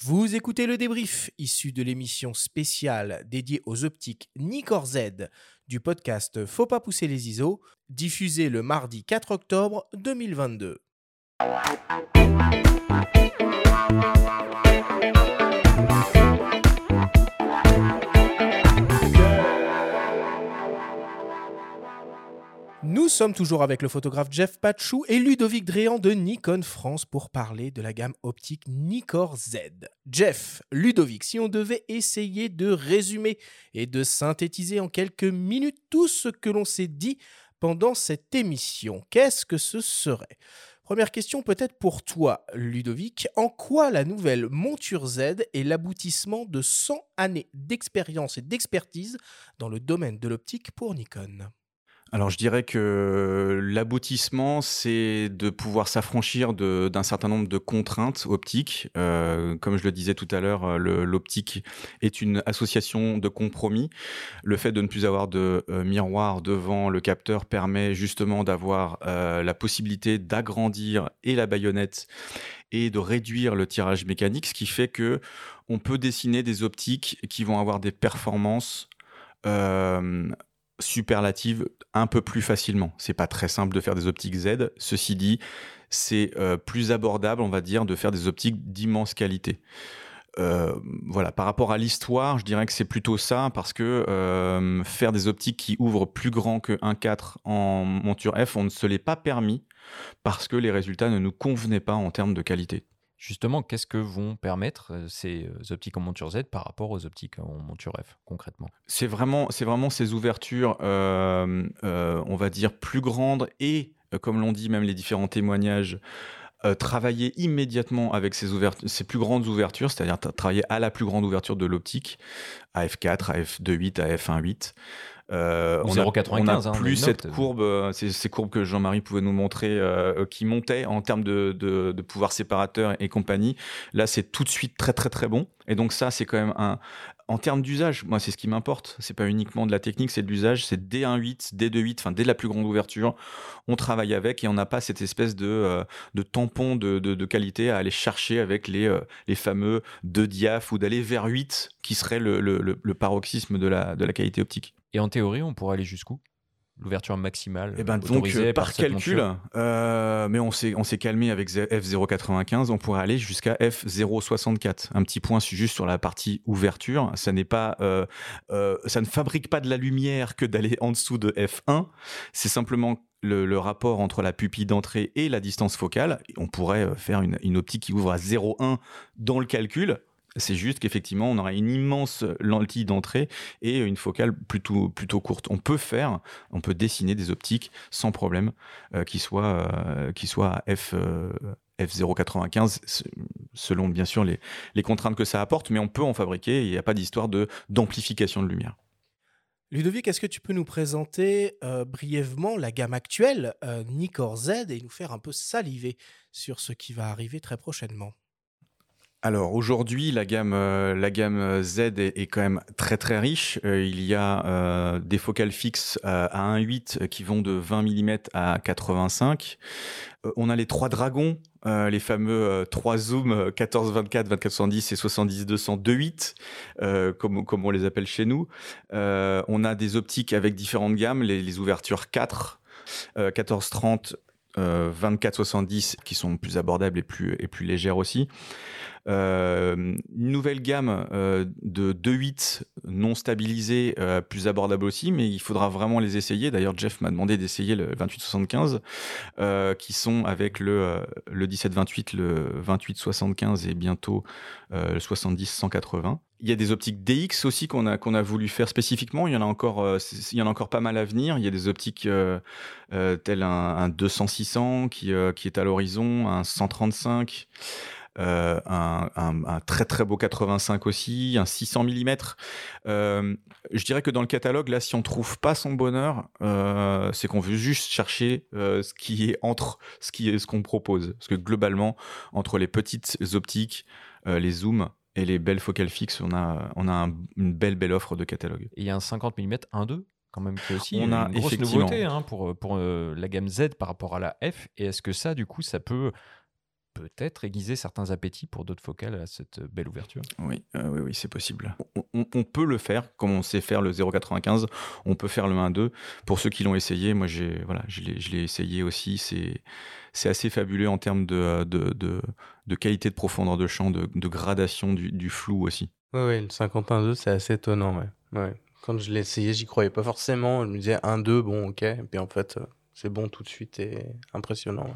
Vous écoutez le débrief issu de l'émission spéciale dédiée aux optiques Nikkor Z du podcast Faut pas pousser les ISO, diffusé le mardi 4 octobre 2022. Nous sommes toujours avec le photographe Jeff Pachou et Ludovic Dréan de Nikon France pour parler de la gamme optique Nikkor Z. Jeff, Ludovic, si on devait essayer de résumer et de synthétiser en quelques minutes tout ce que l'on s'est dit pendant cette émission, qu'est-ce que ce serait? Première question peut-être pour toi, Ludovic. En quoi la nouvelle monture Z est l'aboutissement de 100 années d'expérience et d'expertise dans le domaine de l'optique pour Nikon? Alors je dirais que l'aboutissement, c'est de pouvoir s'affranchir d'un certain nombre de contraintes optiques. Euh, comme je le disais tout à l'heure, l'optique est une association de compromis. Le fait de ne plus avoir de euh, miroir devant le capteur permet justement d'avoir euh, la possibilité d'agrandir et la baïonnette et de réduire le tirage mécanique, ce qui fait que on peut dessiner des optiques qui vont avoir des performances superlative un peu plus facilement. C'est pas très simple de faire des optiques Z. Ceci dit, c'est euh, plus abordable, on va dire, de faire des optiques d'immense qualité. Euh, voilà, par rapport à l'histoire, je dirais que c'est plutôt ça, parce que euh, faire des optiques qui ouvrent plus grand que 1.4 en monture F, on ne se l'est pas permis, parce que les résultats ne nous convenaient pas en termes de qualité. Justement, qu'est-ce que vont permettre ces optiques en monture Z par rapport aux optiques en monture F concrètement? C'est vraiment, vraiment ces ouvertures, on va dire, plus grandes et, comme l'ont dit même les différents témoignages, travailler immédiatement avec ces, ces plus grandes ouvertures, c'est-à-dire travailler à la plus grande ouverture de l'optique, à f4, à f2.8, à f1.8. Euh, on, a, on, a, hein, plus cette courbe, euh, ces, courbes que Jean-Marie pouvait nous montrer, euh, qui montaient en termes de, de, pouvoir séparateur et compagnie. Là, c'est tout de suite très très très bon. Et donc ça, c'est quand même un, en termes d'usage, moi, c'est ce qui m'importe. C'est pas uniquement de la technique, c'est de l'usage. C'est dès 1.8, dès 2.8, enfin, dès la plus grande ouverture, on travaille avec et on n'a pas cette espèce de, de tampon de, de, qualité à aller chercher avec les, les fameux 2 diaph ou d'aller vers 8, qui serait le, le, le paroxysme de la, de la qualité optique. Et en théorie, on pourrait aller jusqu'où? L'ouverture maximale et eh ben, donc, par, calcul, euh, mais on s'est, on s'est calmé avec F095, on pourrait aller jusqu'à F064. Un petit point juste sur la partie ouverture. Ça, n'est pas, euh, euh, ça ne fabrique pas de la lumière que d'aller en dessous de F1. C'est simplement le, rapport entre la pupille d'entrée et la distance focale. On pourrait faire une, une optique qui ouvre à 0,1 dans le calcul. C'est juste qu'effectivement, on aura une immense lentille d'entrée et une focale plutôt, courte. On peut faire, on peut dessiner des optiques sans problème euh, qui soient, euh, qui soient F, euh, F095 selon bien sûr les, contraintes que ça apporte, mais on peut en fabriquer. Il n'y a pas d'histoire d'amplification de lumière. Ludovic, est-ce que tu peux nous présenter brièvement la gamme actuelle Nikkor Z et nous faire un peu saliver sur ce qui va arriver très prochainement? Alors aujourd'hui, la gamme, euh, gamme Z est, quand même très très riche. Euh, il y a euh, des focales fixes à 1.8 qui vont de 20 mm à 85. on a les trois dragons, les fameux trois zooms 14 24, 24 70 et 70 200 2.8, comme, on les appelle chez nous. on a des optiques avec différentes gammes, les, les ouvertures 4, 14 30, 24 70 qui sont plus abordables et plus légères aussi. Euh, une nouvelle gamme euh, de 2.8 non stabilisés, euh, plus abordable aussi, mais il faudra vraiment les essayer. D'ailleurs, Jeff m'a demandé d'essayer le 2875, qui sont avec le, le 1728, le 2875 et bientôt le 70-180. Il y a des optiques DX aussi qu'on a qu'on a voulu faire spécifiquement. Il y en a encore, il y en a encore pas mal à venir. Il y a des optiques telles un, un 200-600 qui qui est à l'horizon, un 135. Euh, un, très très beau 85 aussi, un 600 mm. Euh, je dirais que dans le catalogue, là, si on trouve pas son bonheur, euh, c'est qu'on veut juste chercher ce qui est entre ce qui est ce qu'on propose. Parce que globalement, entre les petites optiques, les zooms et les belles focales fixes, on a, on a une belle belle offre de catalogue. il y a un 50 mm 1.2 quand même qui aussi on a une grosse nouveauté hein, pour, pour la gamme Z par rapport à la F. Et est-ce que ça, du coup, ça peut peut-être aiguiser certains appétits pour d'autres focales à cette belle ouverture. Oui, euh, oui, oui c'est possible. On, peut le faire, comme on sait faire le 0,95, on peut faire le 1,2. Pour ceux qui l'ont essayé, moi j'ai, voilà, je l'ai essayé aussi. C'est, c'est assez fabuleux en termes de, de, de, qualité de profondeur de champ, de, gradation du, du, flou aussi. Oui, oui le 51,2, c'est assez étonnant. Ouais. ouais. Quand je l'ai essayé, j'y croyais pas forcément. Je me disais 1,2, bon, ok. Et puis en fait, euh, c'est bon tout de suite et impressionnant.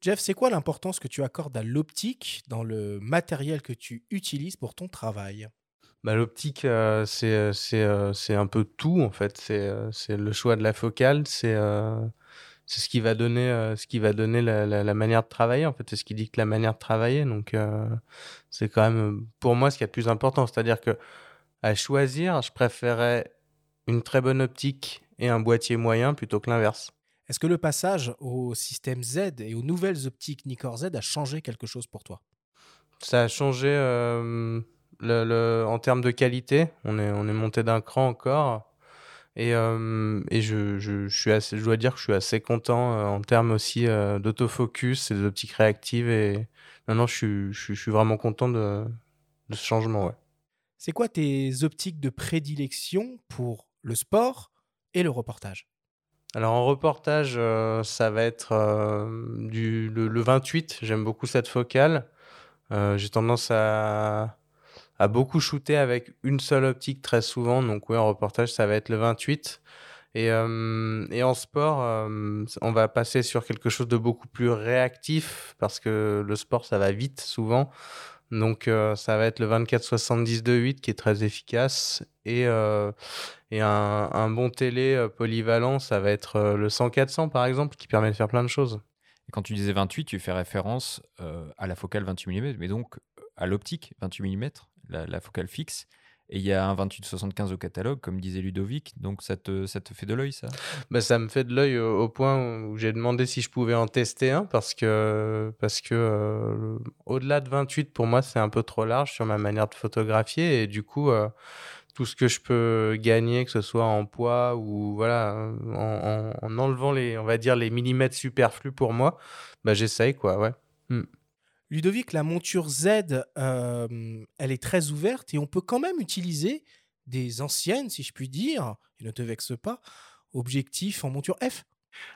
Jeff, c'est quoi l'importance que tu accordes à l'optique dans le matériel que tu utilises pour ton travail? Bah, L'optique, euh, euh, euh, c'est un peu tout, en fait. C'est le choix de la focale, c'est c'est ce qui va donner, ce qui va donner la, la, manière de travailler, en fait. C'est ce qui dicte la manière de travailler. Donc, c'est quand même, pour moi, ce qui est le plus important. C'est-à-dire que à choisir, je préférais une très bonne optique et un boîtier moyen plutôt que l'inverse. Est-ce que le passage au système Z et aux nouvelles optiques Nikkor Z a changé quelque chose pour toi? Ça a changé euh, le, en termes de qualité. On est, on est monté d'un cran encore. Et, euh, et je, je, suis assez, je dois dire que je suis assez content euh, en termes aussi d'autofocus et des optiques réactives. Et maintenant, je suis, je, suis vraiment content de, de ce changement. Ouais. C'est quoi tes optiques de prédilection pour le sport et le reportage? Alors en reportage, euh, ça va être euh, le, 28. J'aime beaucoup cette focale. Euh, j'ai tendance à, beaucoup shooter avec une seule optique très souvent. Donc oui, en reportage, ça va être le 28. Et, et en sport, on va passer sur quelque chose de beaucoup plus réactif parce que le sport, ça va vite souvent. Donc euh, ça va être le 24-70 2.8 qui est très efficace et, euh, un, bon télé euh, polyvalent, ça va être le 100-400 par exemple qui permet de faire plein de choses. Et quand tu disais 28, tu fais référence à la focale 28 mm, mais donc à l'optique 28 mm, la, focale fixe. Et il y a un 28-75 au catalogue, comme disait Ludovic. Donc ça te, ça te fait de l'œil, ça? Bah, Ça me fait de l'œil au, point où j'ai demandé si je pouvais en tester un, parce que, parce que euh, au-delà de 28, pour moi, c'est un peu trop large sur ma manière de photographier. Et du coup, euh, tout ce que je peux gagner, que ce soit en poids ou voilà, en, en, enlevant les, on va dire, les millimètres superflus pour moi, bah, j'essaye, quoi, ouais. Hmm. Ludovic, la monture Z, euh, elle est très ouverte et on peut quand même utiliser des anciennes, si je puis dire, et ne te vexe pas, objectifs en monture F.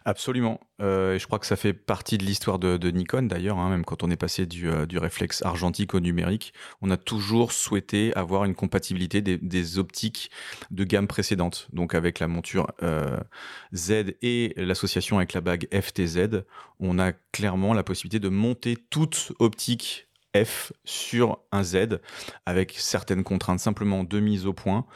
Absolument. Euh, je crois que ça fait partie de l'histoire de, Nikon d'ailleurs, hein, même quand on est passé du, euh, du, réflexe argentique au numérique, on a toujours souhaité avoir une compatibilité des, optiques de gamme précédente. Donc avec la monture euh, Z et l'association avec la bague FTZ, on a clairement la possibilité de monter toute optique F sur un Z avec certaines contraintes simplement de mise au point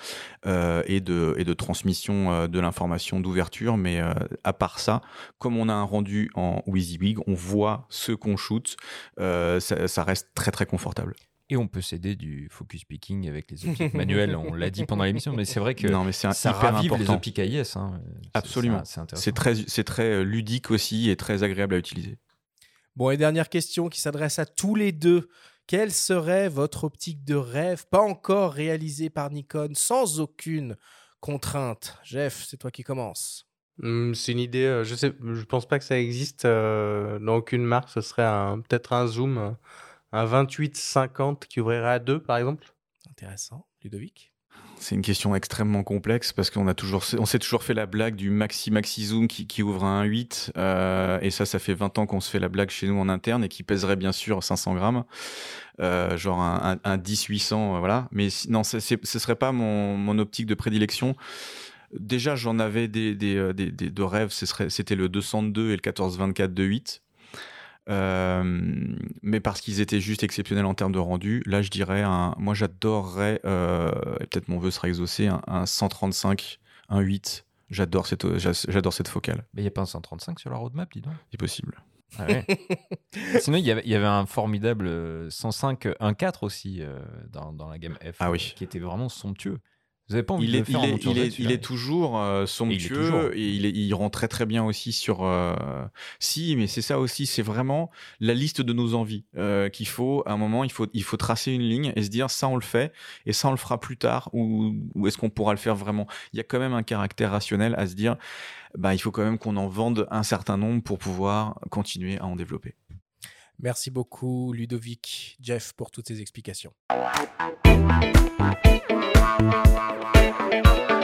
euh, et, de, et de transmission euh, de l'information d'ouverture. Mais euh, à part ça, comme on a un rendu en WYSIWYG, on voit ce qu'on shoot. Ça, reste très très confortable. Et on peut s'aider du focus picking avec les optiques manuelles. On l'a dit pendant l'émission, mais c'est vrai que non, mais ça hyper ravive important. les optiques AIS. Hein. Absolument. C'est très, très ludique aussi et très agréable à utiliser. Bon, et dernière question qui s'adresse à tous les deux. Quelle serait votre optique de rêve, pas encore réalisée par Nikon, sans aucune contrainte? Jeff, c'est toi qui commences. Mmh, c'est une idée, euh, je sais, je pense pas que ça existe euh, dans aucune marque. Ce serait peut-être un zoom, un 28-50 qui ouvrirait à deux, par exemple. Intéressant. Ludovic? C'est une question extrêmement complexe parce qu'on a toujours, on s'est toujours fait la blague du maxi maxi zoom qui, ouvre à 1.8 euh, et ça, ça fait 20 ans qu'on se fait la blague chez nous en interne et qui pèserait bien sûr 500 grammes, euh, genre un, un, 10-800, euh, voilà. Mais non, ce serait pas mon, mon optique de prédilection. Déjà, j'en avais des, des, des, des, de rêves, c'était le 202 et le 14-24 de 8. Euh, mais parce qu'ils étaient juste exceptionnels en termes de rendu. Là, je dirais, un, moi j'adorerais, euh, et peut-être mon vœu sera exaucé, un, 135, un 8. J'adore cette, j'adore cette focale. Mais il n'y a pas un 135 sur la roadmap, dis donc C'est possible. Ah Sinon, il y, avait, il y, avait, un formidable 105 1.4 aussi euh, dans, dans, la gamme F, ah oui. qui était vraiment somptueux. Vous avez pas envie il de est, le faire il, est, il, est, il est toujours euh, somptueux et il, est, il, rend très très bien aussi sur. Euh, si, mais c'est ça aussi, c'est vraiment la liste de nos envies euh, qu'il faut. À un moment, il faut, il faut tracer une ligne et se dire ça on le fait et ça on le fera plus tard ou, ou est-ce qu'on pourra le faire vraiment? Il y a quand même un caractère rationnel à se dire bah il faut quand même qu'on en vende un certain nombre pour pouvoir continuer à en développer. Merci beaucoup Ludovic, Jeff pour toutes ces explications. Música